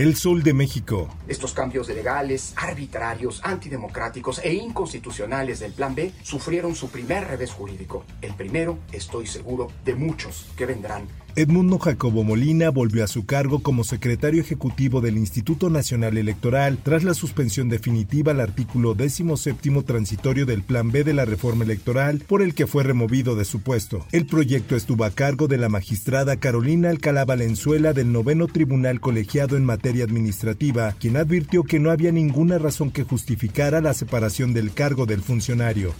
El Sol de México. Estos cambios legales, arbitrarios, antidemocráticos e inconstitucionales del Plan B sufrieron su primer revés jurídico. El primero, estoy seguro, de muchos que vendrán Edmundo Jacobo Molina volvió a su cargo como secretario ejecutivo del Instituto Nacional Electoral tras la suspensión definitiva al artículo 17 transitorio del Plan B de la reforma electoral por el que fue removido de su puesto. El proyecto estuvo a cargo de la magistrada Carolina Alcalá Valenzuela del noveno tribunal colegiado en materia administrativa, quien advirtió que no había ninguna razón que justificara la separación del cargo del funcionario.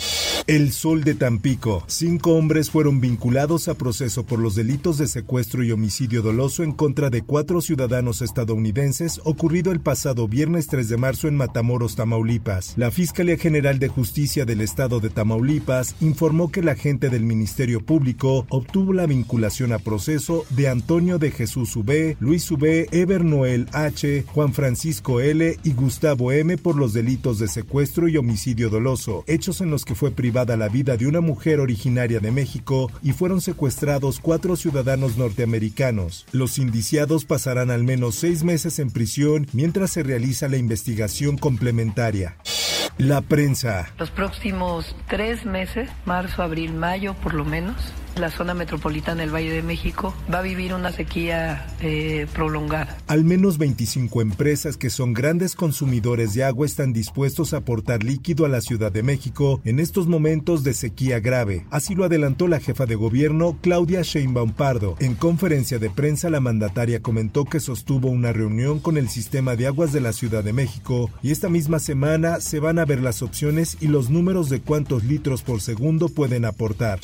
El Sol de Tampico. Cinco hombres fueron vinculados a proceso por los delitos de secuestro y homicidio doloso en contra de cuatro ciudadanos estadounidenses ocurrido el pasado viernes 3 de marzo en Matamoros, Tamaulipas. La Fiscalía General de Justicia del Estado de Tamaulipas informó que el agente del Ministerio Público obtuvo la vinculación a proceso de Antonio de Jesús V, Luis V, Eber Noel H, Juan Francisco L y Gustavo M por los delitos de secuestro y homicidio doloso, hechos en los que fue privada la vida de una mujer originaria de México y fueron secuestrados cuatro ciudadanos norteamericanos. Los indiciados pasarán al menos seis meses en prisión mientras se realiza la investigación complementaria. La prensa. Los próximos tres meses, marzo, abril, mayo por lo menos, la zona metropolitana del Valle de México va a vivir una sequía eh, prolongada. Al menos 25 empresas que son grandes consumidores de agua están dispuestos a aportar líquido a la Ciudad de México en estos momentos de sequía grave. Así lo adelantó la jefa de gobierno Claudia Sheinbaum Pardo. En conferencia de prensa la mandataria comentó que sostuvo una reunión con el sistema de aguas de la Ciudad de México y esta misma semana se van a ver las opciones y los números de cuántos litros por segundo pueden aportar.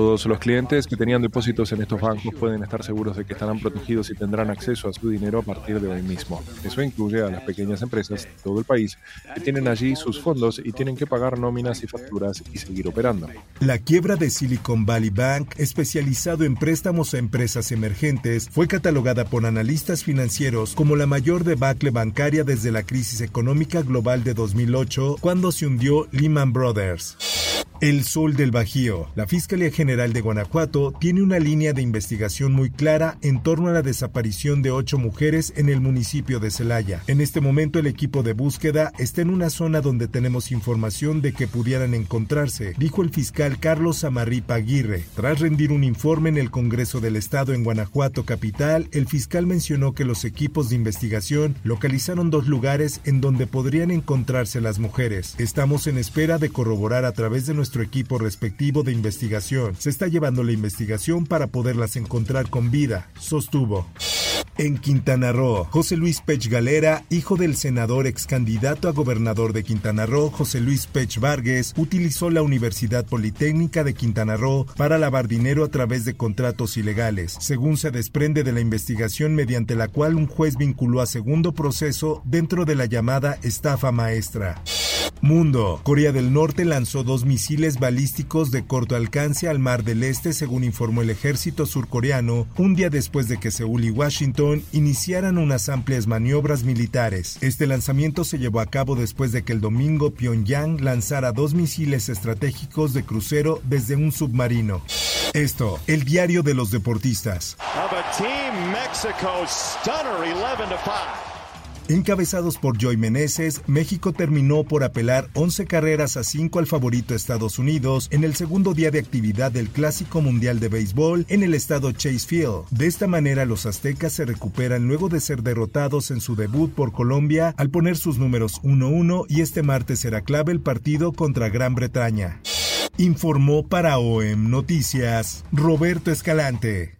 Todos los clientes que tenían depósitos en estos bancos pueden estar seguros de que estarán protegidos y tendrán acceso a su dinero a partir de hoy mismo. Eso incluye a las pequeñas empresas de todo el país que tienen allí sus fondos y tienen que pagar nóminas y facturas y seguir operando. La quiebra de Silicon Valley Bank, especializado en préstamos a empresas emergentes, fue catalogada por analistas financieros como la mayor debacle bancaria desde la crisis económica global de 2008, cuando se hundió Lehman Brothers. El Sol del Bajío. La Fiscalía General de Guanajuato tiene una línea de investigación muy clara en torno a la desaparición de ocho mujeres en el municipio de Celaya. En este momento el equipo de búsqueda está en una zona donde tenemos información de que pudieran encontrarse, dijo el fiscal Carlos Amarripa Aguirre. Tras rendir un informe en el Congreso del Estado en Guanajuato capital, el fiscal mencionó que los equipos de investigación localizaron dos lugares en donde podrían encontrarse las mujeres. Estamos en espera de corroborar a través de nuestro nuestro equipo respectivo de investigación. Se está llevando la investigación para poderlas encontrar con vida, sostuvo. En Quintana Roo, José Luis Pech Galera, hijo del senador ex candidato a gobernador de Quintana Roo, José Luis Pech Vargas, utilizó la Universidad Politécnica de Quintana Roo para lavar dinero a través de contratos ilegales, según se desprende de la investigación mediante la cual un juez vinculó a segundo proceso dentro de la llamada estafa maestra. Mundo. Corea del Norte lanzó dos misiles balísticos de corto alcance al Mar del Este, según informó el ejército surcoreano, un día después de que Seúl y Washington iniciaran unas amplias maniobras militares. Este lanzamiento se llevó a cabo después de que el domingo Pyongyang lanzara dos misiles estratégicos de crucero desde un submarino. Esto, el diario de los deportistas. Encabezados por Joy Meneses, México terminó por apelar 11 carreras a 5 al favorito Estados Unidos en el segundo día de actividad del Clásico Mundial de Béisbol en el estado Chase Field. De esta manera, los aztecas se recuperan luego de ser derrotados en su debut por Colombia al poner sus números 1-1 y este martes será clave el partido contra Gran Bretaña. Informó para OEM Noticias Roberto Escalante.